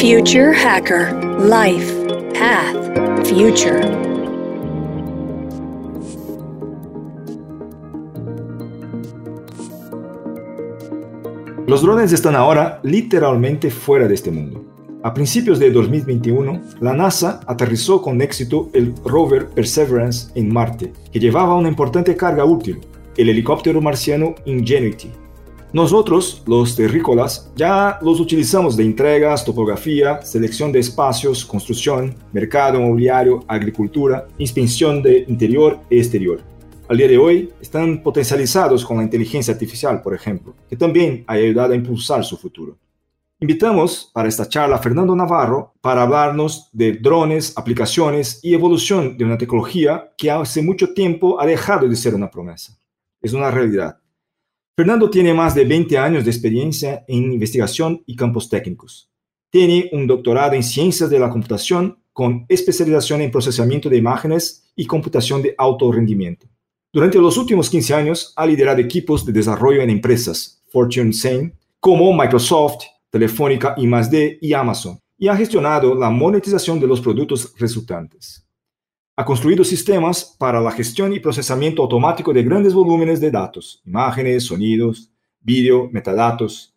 Future Hacker Life Path Future. Los drones están ahora literalmente fuera de este mundo. A principios de 2021, la NASA aterrizó con éxito el rover Perseverance en Marte, que llevaba una importante carga útil, el helicóptero marciano Ingenuity. Nosotros, los terrícolas, ya los utilizamos de entregas, topografía, selección de espacios, construcción, mercado inmobiliario, agricultura, inspección de interior y exterior. Al día de hoy están potencializados con la inteligencia artificial, por ejemplo, que también ha ayudado a impulsar su futuro. Invitamos para esta charla a Fernando Navarro para hablarnos de drones, aplicaciones y evolución de una tecnología que hace mucho tiempo ha dejado de ser una promesa. Es una realidad. Fernando tiene más de 20 años de experiencia en investigación y campos técnicos. Tiene un doctorado en ciencias de la computación con especialización en procesamiento de imágenes y computación de alto rendimiento. Durante los últimos 15 años ha liderado equipos de desarrollo en empresas Fortune 100 como Microsoft, Telefónica I+D y Amazon, y ha gestionado la monetización de los productos resultantes. Ha construido sistemas para la gestión y procesamiento automático de grandes volúmenes de datos, imágenes, sonidos, vídeo, metadatos.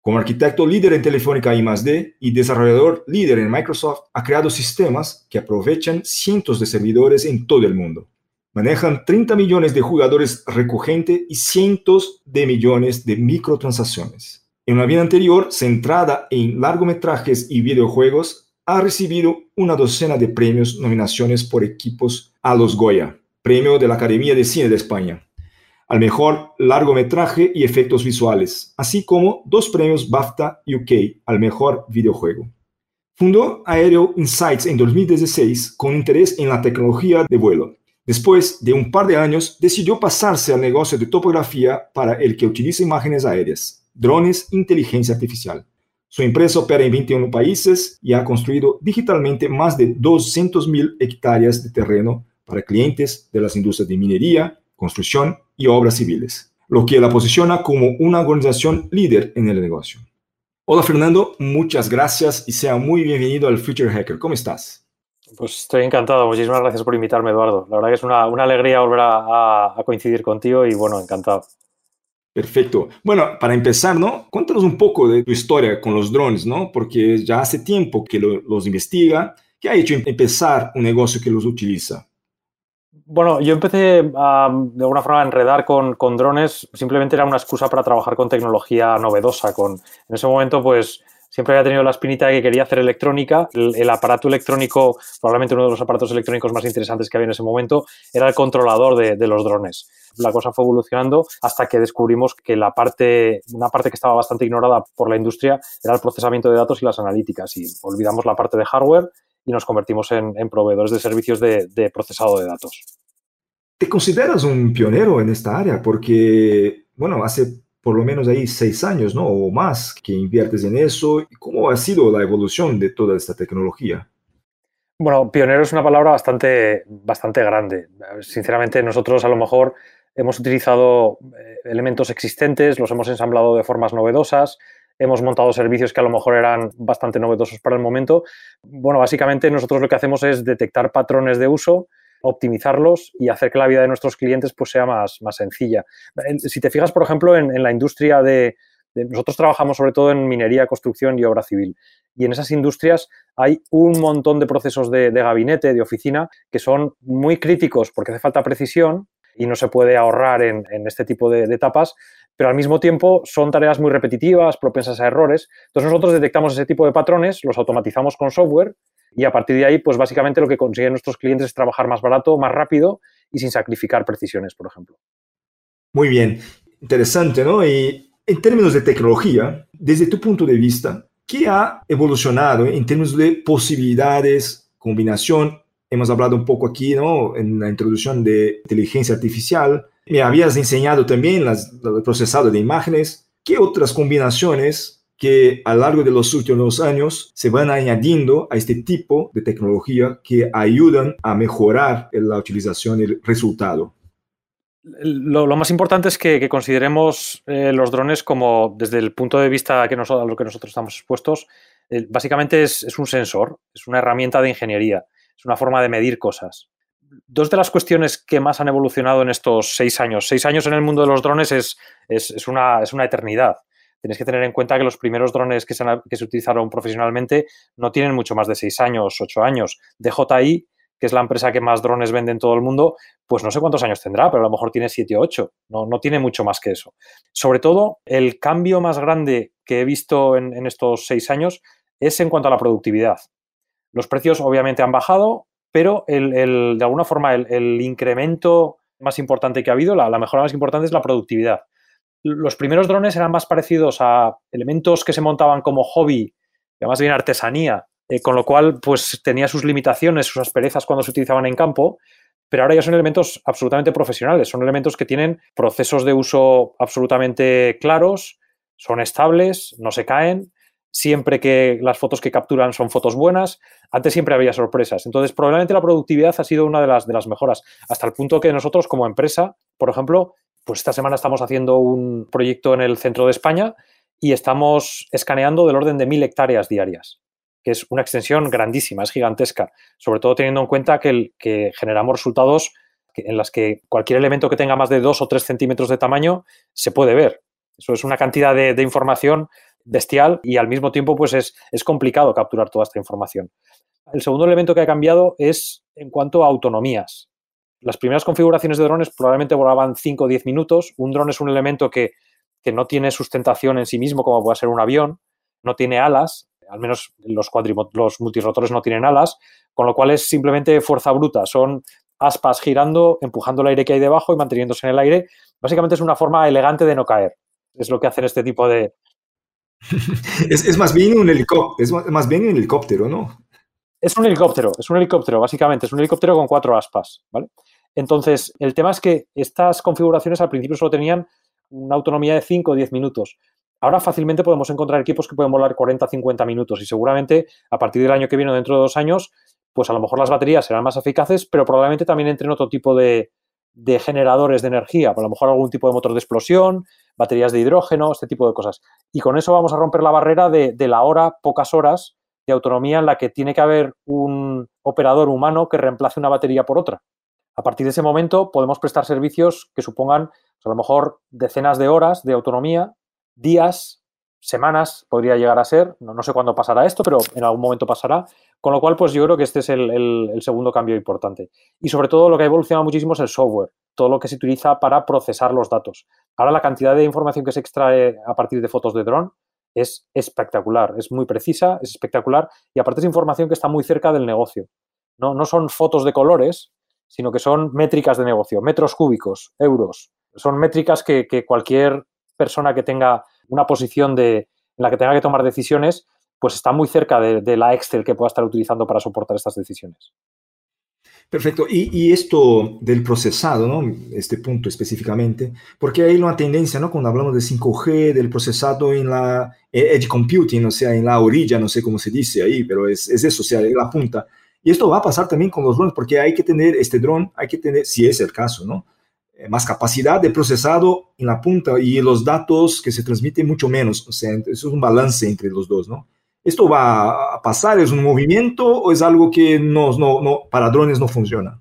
Como arquitecto líder en Telefónica I+D y desarrollador líder en Microsoft, ha creado sistemas que aprovechan cientos de servidores en todo el mundo. Manejan 30 millones de jugadores recurrentes y cientos de millones de microtransacciones. En una vida anterior, centrada en largometrajes y videojuegos, ha recibido una docena de premios, nominaciones por equipos a los Goya, premio de la Academia de Cine de España, al mejor largometraje y efectos visuales, así como dos premios BAFTA UK al mejor videojuego. Fundó Aero Insights en 2016 con interés en la tecnología de vuelo. Después de un par de años, decidió pasarse al negocio de topografía para el que utiliza imágenes aéreas drones, inteligencia artificial. Su empresa opera en 21 países y ha construido digitalmente más de 200.000 hectáreas de terreno para clientes de las industrias de minería, construcción y obras civiles, lo que la posiciona como una organización líder en el negocio. Hola Fernando, muchas gracias y sea muy bienvenido al Future Hacker. ¿Cómo estás? Pues estoy encantado. Muchísimas gracias por invitarme, Eduardo. La verdad que es una, alegría volver a coincidir contigo y bueno, encantado. Perfecto. Bueno, para empezar, ¿no? Cuéntanos un poco de tu historia con los drones, ¿no? Porque ya hace tiempo que los investiga. ¿Qué ha hecho empezar un negocio que los utiliza? Bueno, yo empecé de alguna forma a enredar con, con, drones, simplemente era una excusa para trabajar con tecnología novedosa. Con, en ese momento, pues siempre había tenido la espinita de que quería hacer electrónica. El, aparato electrónico, probablemente uno de los aparatos electrónicos más interesantes que había en ese momento, era el controlador de, los drones. La cosa fue evolucionando hasta que descubrimos que la parte, una parte que estaba bastante ignorada por la industria era el procesamiento de datos y las analíticas. Y olvidamos la parte de hardware y nos convertimos en, proveedores de servicios de, procesado de datos. ¿Te consideras un pionero en esta área? Porque, bueno, hace por lo menos ahí seis años, ¿no? O más que inviertes en eso. ¿Cómo ha sido la evolución de toda esta tecnología? Bueno, pionero es una palabra bastante, bastante grande. Sinceramente, nosotros a lo mejor hemos utilizado eh, elementos existentes, los hemos ensamblado de formas novedosas, hemos montado servicios que a lo mejor eran bastante novedosos para el momento. Bueno, básicamente nosotros lo que hacemos es detectar patrones de uso optimizarlos y hacer que la vida de nuestros clientes pues, sea más, más sencilla. Si te fijas, por ejemplo, en, la industria de, Nosotros trabajamos sobre todo en minería, construcción y obra civil. Y en esas industrias hay un montón de procesos de, gabinete, de oficina, que son muy críticos porque hace falta precisión y no se puede ahorrar en, este tipo de etapas, pero al mismo tiempo son tareas muy repetitivas, propensas a errores. Entonces nosotros detectamos ese tipo de patrones, los automatizamos con software y a partir de ahí, pues básicamente lo que consiguen nuestros clientes es trabajar más barato, más rápido y sin sacrificar precisiones, por ejemplo. Muy bien, interesante, ¿no? Y en términos de tecnología, desde tu punto de vista, ¿qué ha evolucionado en términos de posibilidades, combinación? Hemos hablado un poco aquí, ¿no? En la introducción de inteligencia artificial. Me habías enseñado también las, el procesado de imágenes. ¿Qué otras combinaciones que a lo largo de los últimos años se van añadiendo a este tipo de tecnología que ayudan a mejorar la utilización y el resultado. Lo, más importante es que, consideremos eh, los drones como, desde el punto de vista que a lo que nosotros estamos expuestos, básicamente es, un sensor, es una herramienta de ingeniería, es una forma de medir cosas. Dos de las cuestiones que más han evolucionado en estos seis años, seis años en el mundo de los drones es, es, una, es una eternidad. Tenéis que tener en cuenta que los primeros drones que se, utilizaron profesionalmente no tienen mucho más de seis años, ocho años. DJI que es la empresa que más drones vende en todo el mundo, pues no sé cuántos años tendrá, pero a lo mejor tiene 7 o 8, no, no tiene mucho más que eso. Sobre todo, el cambio más grande que he visto en, estos seis años es en cuanto a la productividad. Los precios obviamente han bajado, pero de alguna forma el, incremento más importante que ha habido, la, la mejora más importante es la productividad. Los primeros drones eran más parecidos a elementos que se montaban como hobby, más bien artesanía, eh, con lo cual, pues tenía sus limitaciones, sus asperezas cuando se utilizaban en campo, pero ahora ya son elementos absolutamente profesionales, son elementos que tienen procesos de uso absolutamente claros, son estables, no se caen, siempre que las fotos que capturan son fotos buenas, antes siempre había sorpresas. Entonces, probablemente la productividad ha sido una de las, de las mejoras, hasta el punto que nosotros como empresa, por ejemplo, pues esta semana estamos haciendo un proyecto en el centro de España y estamos escaneando del orden de mil hectáreas diarias que es una extensión grandísima, es gigantesca, sobre todo teniendo en cuenta que, generamos resultados en las que cualquier elemento que tenga más de 2 o 3 centímetros de tamaño se puede ver. Eso es una cantidad de, información bestial y al mismo tiempo pues es, es, complicado capturar toda esta información. El segundo elemento que ha cambiado es en cuanto a autonomías. Las primeras configuraciones de drones probablemente volaban 5 o 10 minutos. Un dron es un elemento que, que no tiene sustentación en sí mismo como puede ser un avión, no tiene alas, al menos los, los multirotores no tienen alas, con lo cual es simplemente fuerza bruta, son aspas girando, empujando el aire que hay debajo y manteniéndose en el aire. Básicamente es una forma elegante de no caer. Es lo que hacen este tipo de... es, más bien un helicóptero, es más bien un helicóptero, ¿no? Es un helicóptero, es un helicóptero, básicamente, es un helicóptero con cuatro aspas, ¿vale? Entonces, el tema es que estas configuraciones al principio solo tenían una autonomía de 5 o 10 minutos. Ahora fácilmente podemos encontrar equipos que pueden volar 40 50 minutos y seguramente a partir del año que viene o dentro de dos años, pues a lo mejor las baterías serán más eficaces, pero probablemente también entren otro tipo de, generadores de energía, a lo mejor algún tipo de motor de explosión, baterías de hidrógeno, este tipo de cosas. Y con eso vamos a romper la barrera de, de la hora, pocas horas de autonomía en la que tiene que haber un operador humano que reemplace una batería por otra. A partir de ese momento podemos prestar servicios que supongan pues, a lo mejor decenas de horas de autonomía días, semanas podría llegar a ser, no, sé cuándo pasará esto, pero en algún momento pasará, con lo cual pues yo creo que este es el, segundo cambio importante. Y sobre todo lo que ha evolucionado muchísimo es el software, todo lo que se utiliza para procesar los datos. Ahora la cantidad de información que se extrae a partir de fotos de dron es espectacular, es muy precisa, es espectacular y aparte es información que está muy cerca del negocio. No, no son fotos de colores, sino que son métricas de negocio, metros cúbicos, euros. Son métricas que cualquier persona que tenga una posición de, en la que tenga que tomar decisiones, pues está muy cerca de, la Excel que pueda estar utilizando para soportar estas decisiones. Perfecto. Y, esto del procesado, ¿no? Este punto específicamente, porque hay una tendencia, ¿no? Cuando hablamos de 5G, del procesado en la edge computing, o sea, en la orilla, no sé cómo se dice ahí, pero es, es eso, o sea, la punta. Y esto va a pasar también con los drones, porque hay que tener este dron, hay que tener, si es el caso, ¿no? Eh, más capacidad de procesado en la punta y los datos que se transmiten mucho menos. O sea, eso es un balance entre los dos, ¿no? ¿Esto va a pasar? ¿Es un movimiento o es algo que no, no, para drones no funciona?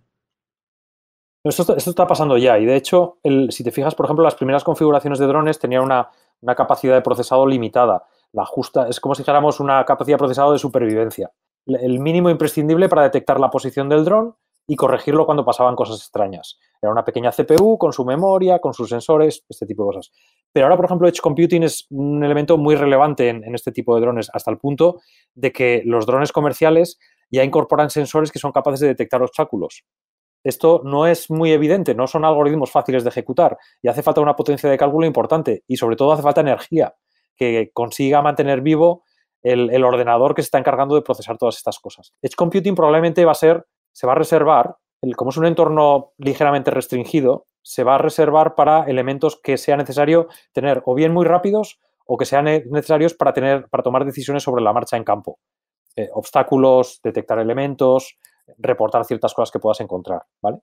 Esto, está pasando ya y de hecho, si te fijas, por ejemplo, las primeras configuraciones de drones tenían una, una capacidad de procesado limitada. La justa, es como si dijéramos una capacidad de procesado de supervivencia. El mínimo imprescindible para detectar la posición del dron y corregirlo cuando pasaban cosas extrañas. Era una pequeña CPU con su memoria, con sus sensores, este tipo de cosas. Pero ahora, por ejemplo, Edge Computing es un elemento muy relevante en, este tipo de drones, hasta el punto de que los drones comerciales ya incorporan sensores que son capaces de detectar obstáculos. Esto no es muy evidente, no son algoritmos fáciles de ejecutar y hace falta una potencia de cálculo importante y sobre todo hace falta energía que consiga mantener vivo el, el ordenador que se está encargando de procesar todas estas cosas. Edge Computing probablemente va a ser se va a reservar, como es un entorno ligeramente restringido, se va a reservar para elementos que sea necesario tener o bien muy rápidos o que sean necesarios para, tener, para tomar decisiones sobre la marcha en campo. Eh, obstáculos, detectar elementos, reportar ciertas cosas que puedas encontrar. ¿vale?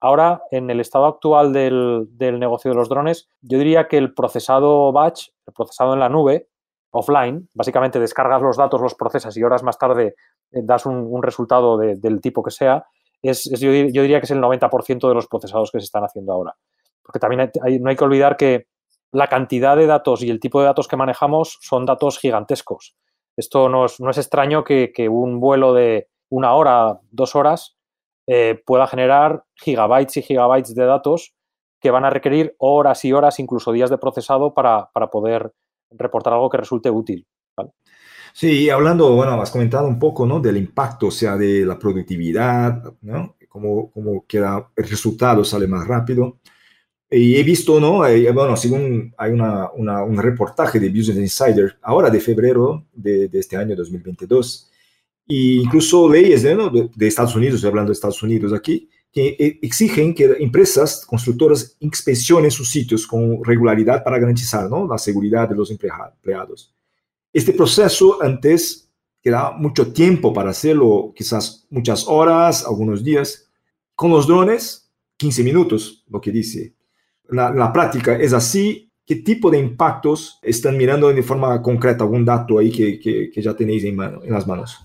Ahora, en el estado actual del, del, negocio de los drones, yo diría que el procesado batch, el procesado en la nube, offline, básicamente descargas los datos, los procesas y horas más tarde eh, das un, resultado del tipo que sea, es, yo, diría que es el 90% de los procesados que se están haciendo ahora. Porque también no hay que olvidar que la cantidad de datos y el tipo de datos que manejamos son datos gigantescos. Esto no es, extraño que, un vuelo de una hora, dos horas, eh, pueda generar gigabytes y gigabytes de datos que van a requerir horas y horas, incluso días de procesado para, poder reportar algo que resulte útil. Sí, hablando, bueno, has comentado un poco, ¿no? Del impacto, o sea, de la productividad, ¿no? Cómo, cómo queda, el resultado sale más rápido. Y he visto, ¿no? Bueno, según hay una, un reportaje de Business Insider, ahora de febrero de, este año 2022, e incluso leyes de, de, Estados Unidos, hablando de Estados Unidos aquí, que eh, exigen que empresas constructoras inspeccionen sus sitios con regularidad para garantizar ¿no? la seguridad de los empleados. Este proceso antes queda mucho tiempo para hacerlo, quizás muchas horas, algunos días. Con los drones, 15 minutos, lo que dice la, práctica es así, ¿qué tipo de impactos están mirando de forma concreta? ¿Algún dato ahí que, ya tenéis en, las manos?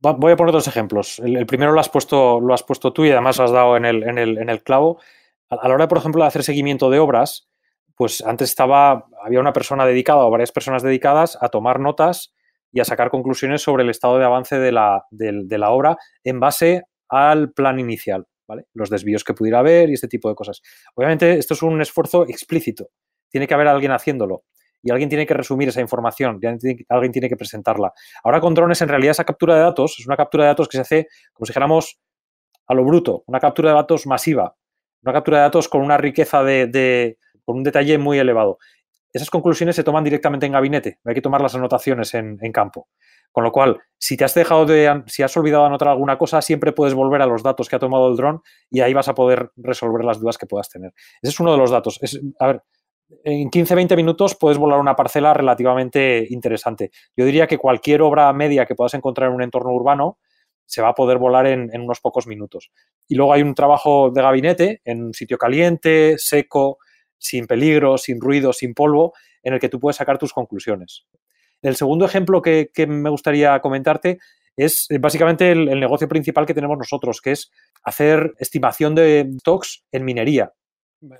Voy a poner dos ejemplos. El, primero lo has, puesto, lo has puesto tú y además has dado en el, en el, clavo. A, la hora, por ejemplo, de hacer seguimiento de obras, pues antes estaba, había una persona dedicada o varias personas dedicadas a tomar notas y a sacar conclusiones sobre el estado de avance de la, obra en base al plan inicial. Los desvíos que pudiera haber y este tipo de cosas. Obviamente, esto es un esfuerzo explícito. Tiene que haber alguien haciéndolo y alguien tiene que resumir esa información, alguien tiene que presentarla. Ahora con drones, en realidad, esa captura de datos es una captura de datos que se hace, como si dijéramos, a lo bruto, una captura de datos masiva, una captura de datos con una riqueza de, con un detalle muy elevado. Esas conclusiones se toman directamente en gabinete, no hay que tomar las anotaciones en campo. Con lo cual, si te has dejado de, si has olvidado anotar alguna cosa, siempre puedes volver a los datos que ha tomado el dron y ahí vas a poder resolver las dudas que puedas tener. Ese es uno de los datos. a ver, en 15-20 minutos puedes volar una parcela relativamente interesante. Yo diría que cualquier obra media que puedas encontrar en un entorno urbano se va a poder volar en, en unos pocos minutos. Y luego hay un trabajo de gabinete en un sitio caliente, seco, sin peligro, sin ruido, sin polvo, en el que tú puedes sacar tus conclusiones. El segundo ejemplo que, me gustaría comentarte es eh, básicamente el, negocio principal que tenemos nosotros, que es hacer estimación de stocks en minería.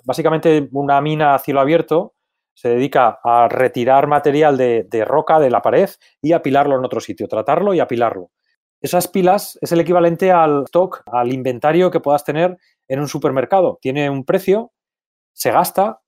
Básicamente una mina a cielo abierto se dedica a retirar material de, roca de la pared y apilarlo en otro sitio, tratarlo y apilarlo. Esas pilas es el equivalente al stock, al inventario que puedas tener en un supermercado. Tiene un precio, se gasta,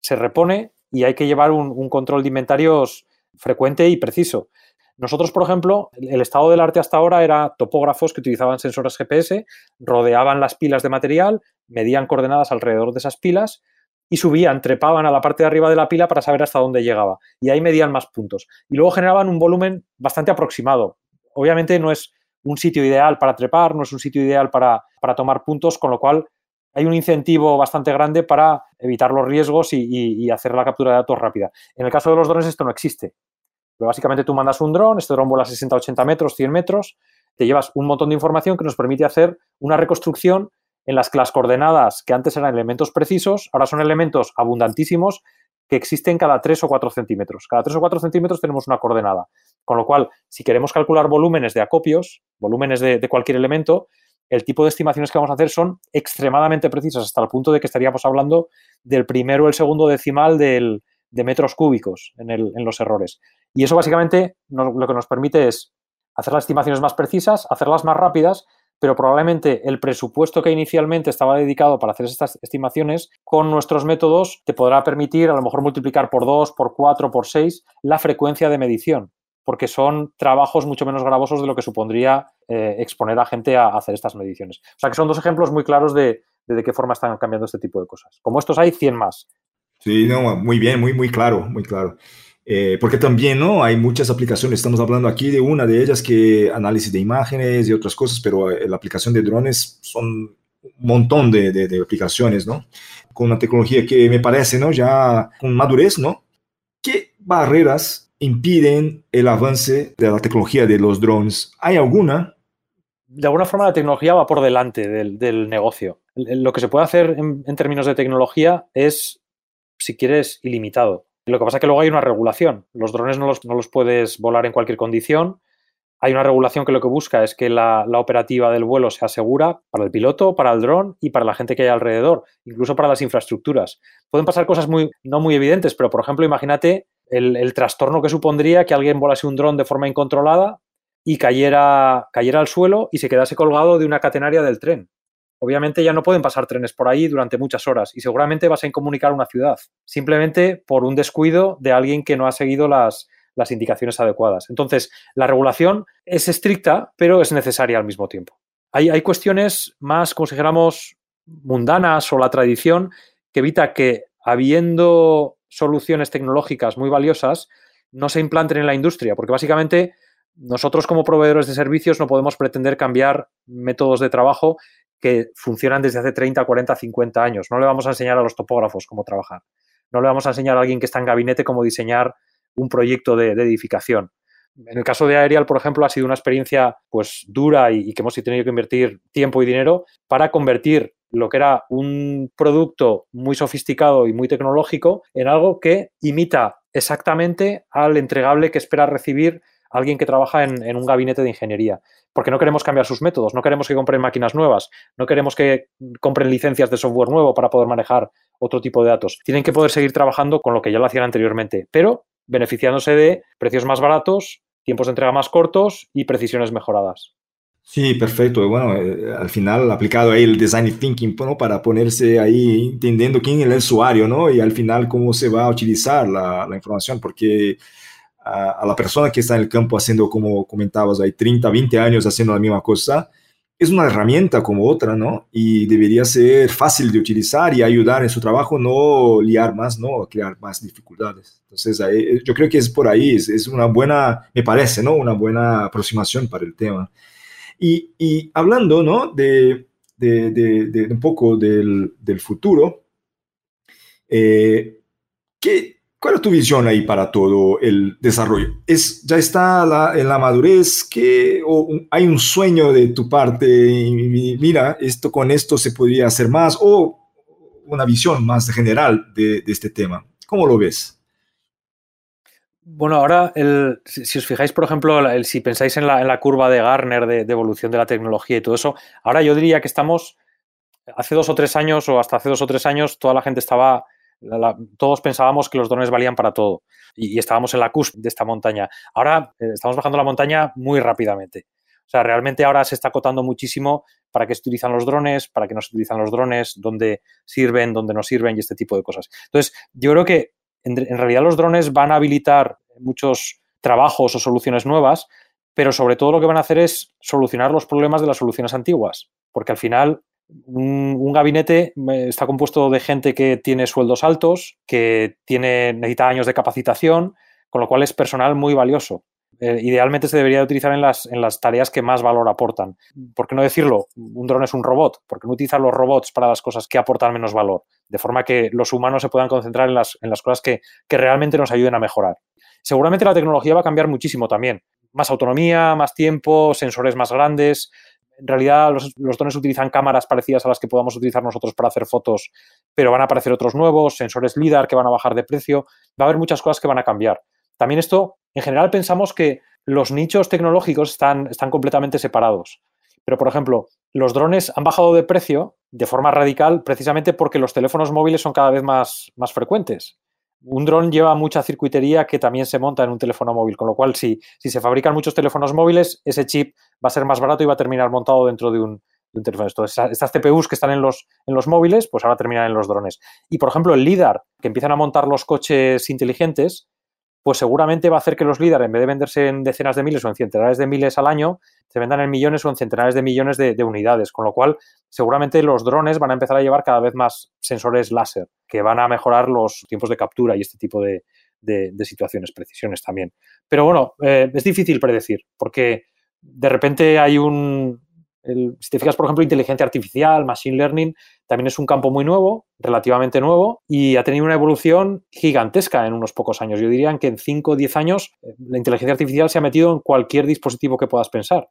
se repone y hay que llevar un control de inventarios frecuente y preciso. Nosotros, por ejemplo, el estado del arte hasta ahora era topógrafos que utilizaban sensores GPS, rodeaban las pilas de material, medían coordenadas alrededor de esas pilas y subían, trepaban a la parte de arriba de la pila para saber hasta dónde llegaba. Y ahí medían más puntos. Y luego generaban un volumen bastante aproximado. Obviamente no es un sitio ideal para trepar, no es un sitio ideal para, para tomar puntos, con lo cual hay un incentivo bastante grande para evitar los riesgos y, hacer la captura de datos rápida. En el caso de los drones esto no existe. Pero básicamente tú mandas un dron, este dron vuela 60, 80 metros, 100 metros, te llevas un montón de información que nos permite hacer una reconstrucción en las que las coordenadas que antes eran elementos precisos, ahora son elementos abundantísimos que existen cada 3 o 4 centímetros. Cada 3 o 4 centímetros tenemos una coordenada. Con lo cual, si queremos calcular volúmenes de acopios, volúmenes de cualquier elemento, el tipo de estimaciones que vamos a hacer son extremadamente precisas, hasta el punto de que estaríamos hablando del primero o el segundo decimal de metros cúbicos en, los errores. Y eso básicamente lo que nos permite es hacer las estimaciones más precisas, hacerlas más rápidas, pero probablemente el presupuesto que inicialmente estaba dedicado para hacer estas estimaciones, con nuestros métodos te podrá permitir a lo mejor multiplicar por 2, por 4, por 6 la frecuencia de medición porque son trabajos mucho menos gravosos de lo que supondría eh, exponer a gente a, hacer estas mediciones. O sea que son dos ejemplos muy claros de, de, qué forma están cambiando este tipo de cosas. Como estos hay 100 más. Sí, no, muy bien, muy, muy claro, muy claro. Eh, porque también ¿no? hay muchas aplicaciones, estamos hablando aquí de una de ellas que análisis de imágenes y otras cosas, pero eh, la aplicación de drones son un montón de, de, de aplicaciones, ¿no? Con una tecnología que me parece, ¿no? Ya con madurez, ¿no? ¿Qué barreras impiden el avance de la tecnología de los drones. ¿Hay alguna? De alguna forma la tecnología va por delante del, negocio. Lo que se puede hacer en, términos de tecnología es, si quieres, ilimitado. Lo que pasa es que luego hay una regulación. Los drones no los, no los puedes volar en cualquier condición. Hay una regulación que lo que busca es que la, la, operativa del vuelo sea segura para el piloto, para el dron y para la gente que hay alrededor, incluso para las infraestructuras. Pueden pasar cosas muy, no muy evidentes, pero por ejemplo, imagínate el, el trastorno que supondría que alguien volase un dron de forma incontrolada y cayera, cayera al suelo y se quedase colgado de una catenaria del tren. Obviamente ya no pueden pasar trenes por ahí durante muchas horas y seguramente vas a incomunicar una ciudad, simplemente por un descuido de alguien que no ha seguido las, las indicaciones adecuadas. Entonces, la regulación es estricta, pero es necesaria al mismo tiempo. Hay, hay cuestiones más, como si dijéramos, mundanas o la tradición que evita que, habiendo soluciones tecnológicas muy valiosas, no se implanten en la industria, porque básicamente nosotros como proveedores de servicios no podemos pretender cambiar métodos de trabajo que funcionan desde hace 30, 40, 50 años. No le vamos a enseñar a los topógrafos cómo trabajar. No le vamos a enseñar a alguien que está en gabinete cómo diseñar un proyecto de, edificación. En el caso de Aerial, por ejemplo, ha sido una experiencia pues dura y, y, que hemos tenido que invertir tiempo y dinero para convertir lo que era un producto muy sofisticado y muy tecnológico en algo que imita exactamente al entregable que espera recibir alguien que trabaja en, un gabinete de ingeniería. Porque no queremos cambiar sus métodos, no queremos que compren máquinas nuevas, no queremos que compren licencias de software nuevo para poder manejar otro tipo de datos. Tienen que poder seguir trabajando con lo que ya lo hacían anteriormente, pero beneficiándose de precios más baratos, tiempos de entrega más cortos y precisiones mejoradas. Sí, perfecto. Bueno, eh, al final aplicado ahí el design thinking ¿no? para ponerse ahí entendiendo quién es el usuario, ¿no? Y al final cómo se va a utilizar la, información, porque a, la persona que está en el campo haciendo, como comentabas, hay 30, 20 años haciendo la misma cosa, es una herramienta como otra, ¿no? Y debería ser fácil de utilizar y ayudar en su trabajo, no liar más, ¿no? Crear más dificultades. Entonces, ahí, yo creo que es por ahí, es, es, una buena, me parece, ¿no? Una buena aproximación para el tema. Y, hablando, ¿no? De, un poco del, futuro, eh, ¿qué, ¿Cuál es tu visión ahí para todo el desarrollo? ¿Es, ¿Ya está en la madurez? que o ¿Hay un sueño de tu parte? Y, mira, esto con esto se podría hacer más o una visión más general de, de este tema. ¿Cómo lo ves? Bueno, ahora, el, si, os fijáis, por ejemplo, si pensáis en la, curva de Garner de, evolución de la tecnología y todo eso, ahora yo diría que estamos, hace dos o tres años o hasta hace dos o tres años, toda la gente estaba todos pensábamos que los drones valían para todo y, y, estábamos en la cusp de esta montaña. Ahora eh, estamos bajando la montaña muy rápidamente. O sea, realmente ahora se está acotando muchísimo para qué se utilizan los drones, para qué no se utilizan los drones, dónde sirven, dónde no sirven y este tipo de cosas. Entonces, yo creo que en, realidad los drones van a habilitar muchos trabajos o soluciones nuevas, pero sobre todo lo que van a hacer es solucionar los problemas de las soluciones antiguas, porque al final un, un, gabinete eh, está compuesto de gente que tiene sueldos altos, que tiene, necesita años de capacitación, con lo cual es personal muy valioso. Eh, idealmente se debería utilizar en las, en las tareas que más valor aportan. ¿Por qué no decirlo? Un dron es un robot. ¿Por qué no utilizar los robots para las cosas que aportan menos valor? De forma que los humanos se puedan concentrar en las, en las cosas que, que realmente nos ayuden a mejorar. Seguramente la tecnología va a cambiar muchísimo también. Más autonomía, más tiempo, sensores más grandes, en realidad los, los, drones utilizan cámaras parecidas a las que podamos utilizar nosotros para hacer fotos, pero van a aparecer otros nuevos, sensores LIDAR que van a bajar de precio, va a haber muchas cosas que van a cambiar. También esto, en general pensamos que los nichos tecnológicos están, están completamente separados. Pero, por ejemplo, los drones han bajado de precio de forma radical precisamente porque los teléfonos móviles son cada vez más, más frecuentes un dron lleva mucha circuitería que también se monta en un teléfono móvil, con lo cual si, si, se fabrican muchos teléfonos móviles, ese chip va a ser más barato y va a terminar montado dentro de un, de teléfono. Entonces, estas CPUs que están en los, en los móviles, pues ahora terminan en los drones. Y, por ejemplo, el LIDAR, que empiezan a montar los coches inteligentes, pues seguramente va a hacer que los LIDAR, en vez de venderse en decenas de miles o en centenares de miles al año, se vendan en millones o en centenares de millones de, de, unidades. Con lo cual, seguramente los drones van a empezar a llevar cada vez más sensores láser, que van a mejorar los tiempos de captura y este tipo de situaciones, precisiones también. Pero bueno, eh, es difícil predecir, porque de repente hay un, si te fijas, por ejemplo, inteligencia artificial, machine learning, también es un campo muy nuevo, relativamente nuevo, y ha tenido una evolución gigantesca en unos pocos años. Yo diría que en 5 o 10 años eh, la inteligencia artificial se ha metido en cualquier dispositivo que puedas pensar.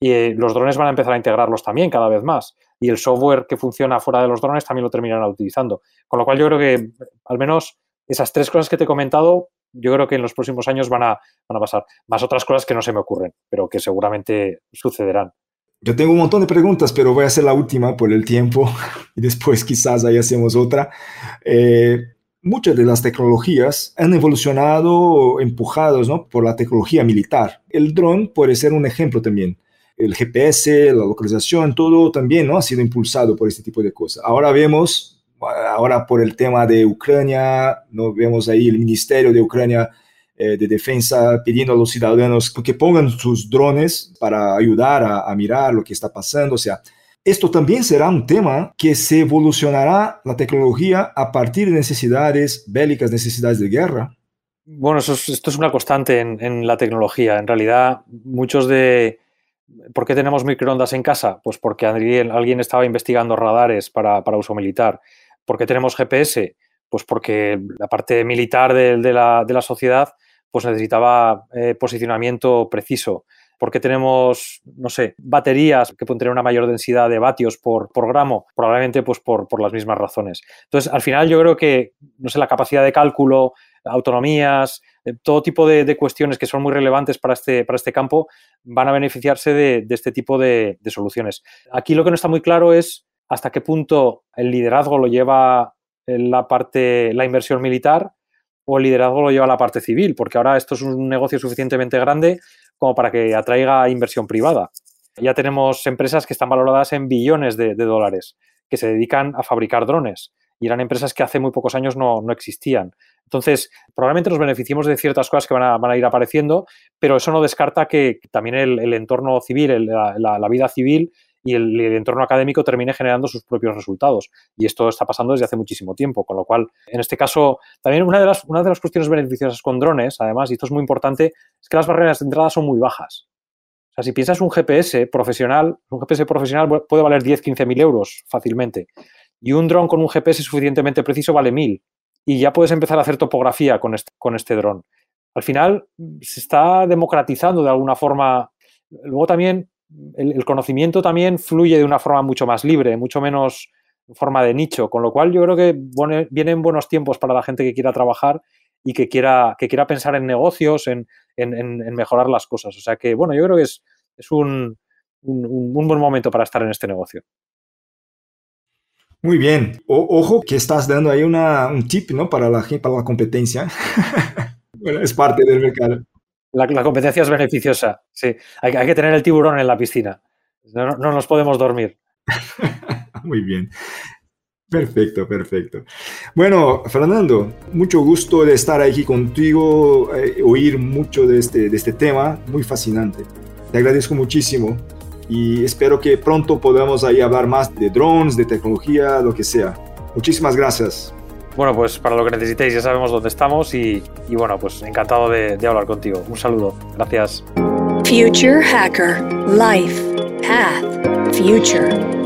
Y eh, los drones van a empezar a integrarlos también cada vez más. Y el software que funciona fuera de los drones también lo terminarán utilizando. Con lo cual yo creo que, al menos esas tres cosas que te he comentado, yo creo que en los próximos años van a, van a pasar. Más otras cosas que no se me ocurren, pero que seguramente sucederán. Yo tengo un montón de preguntas, pero voy a hacer la última por el tiempo y después quizás ahí hacemos otra. Eh, muchas de las tecnologías han evolucionado empujados ¿no? por la tecnología militar. El dron puede ser un ejemplo también. El GPS, la localización, todo también ¿no? ha sido impulsado por este tipo de cosas. Ahora vemos, ahora por el tema de Ucrania, ¿no? vemos ahí el Ministerio de Ucrania eh, de defensa pidiendo a los ciudadanos que pongan sus drones para ayudar a, mirar lo que está pasando. O sea, esto también será un tema que se evolucionará la tecnología a partir de necesidades bélicas, necesidades de guerra. Bueno, esto es una constante en, la tecnología. En realidad, muchos de... ¿Por qué tenemos microondas en casa? Pues porque alguien, estaba investigando radares para, uso militar. ¿Por qué tenemos GPS? Pues porque la parte militar de, la, de la sociedad pues necesitaba eh, posicionamiento preciso. porque tenemos, no sé, baterías que pueden tener una mayor densidad de vatios por, gramo? Probablemente pues por, las mismas razones. Entonces, al final yo creo que, no sé, la capacidad de cálculo, autonomías, eh, todo tipo de, cuestiones que son muy relevantes para este, para este campo van a beneficiarse de, este tipo de, de, soluciones. Aquí lo que no está muy claro es hasta qué punto el liderazgo lo lleva la parte, la inversión militar o el liderazgo lo lleva a la parte civil, porque ahora esto es un negocio suficientemente grande como para que atraiga inversión privada. Ya tenemos empresas que están valoradas en billones de, dólares, que se dedican a fabricar drones, y eran empresas que hace muy pocos años no, existían. Entonces, probablemente nos beneficiemos de ciertas cosas que van a, ir apareciendo, pero eso no descarta que también el, entorno civil, la, vida civil, y el, entorno académico termine generando sus propios resultados. Y esto está pasando desde hace muchísimo tiempo, con lo cual, en este caso, también una de las, una de las cuestiones beneficiosas con drones, además, y esto es muy importante, es que las barreras de entrada son muy bajas. O sea, si piensas un GPS profesional, un GPS profesional puede valer 10, 15 mil euros fácilmente. Y un dron con un GPS suficientemente preciso vale mil. Y ya puedes empezar a hacer topografía con este, con este dron. Al final se está democratizando de alguna forma. Luego también el, conocimiento también fluye de una forma mucho más libre, mucho menos en forma de nicho, con lo cual yo creo que vienen buenos tiempos para la gente que quiera trabajar y que quiera, que quiera pensar en negocios, en, mejorar las cosas. O sea que, bueno, yo creo que es, un, buen momento para estar en este negocio. Muy bien. ojo que estás dando ahí un tip ¿no? para, la, para la competencia. bueno, es parte del mercado. La, competencia es beneficiosa, sí. Hay, que tener el tiburón en la piscina. No, nos podemos dormir. Muy bien. Perfecto, perfecto. Bueno, Fernando, mucho gusto de estar aquí contigo, eh, oír mucho de este, de este tema, muy fascinante. Te agradezco muchísimo y espero que pronto podamos ahí hablar más de drones, de tecnología, lo que sea. Muchísimas gracias. Bueno, pues para lo que necesitéis ya sabemos dónde estamos y, bueno, pues encantado de, de hablar contigo. Un saludo. Gracias. Future Hacker. Life. Path. Future.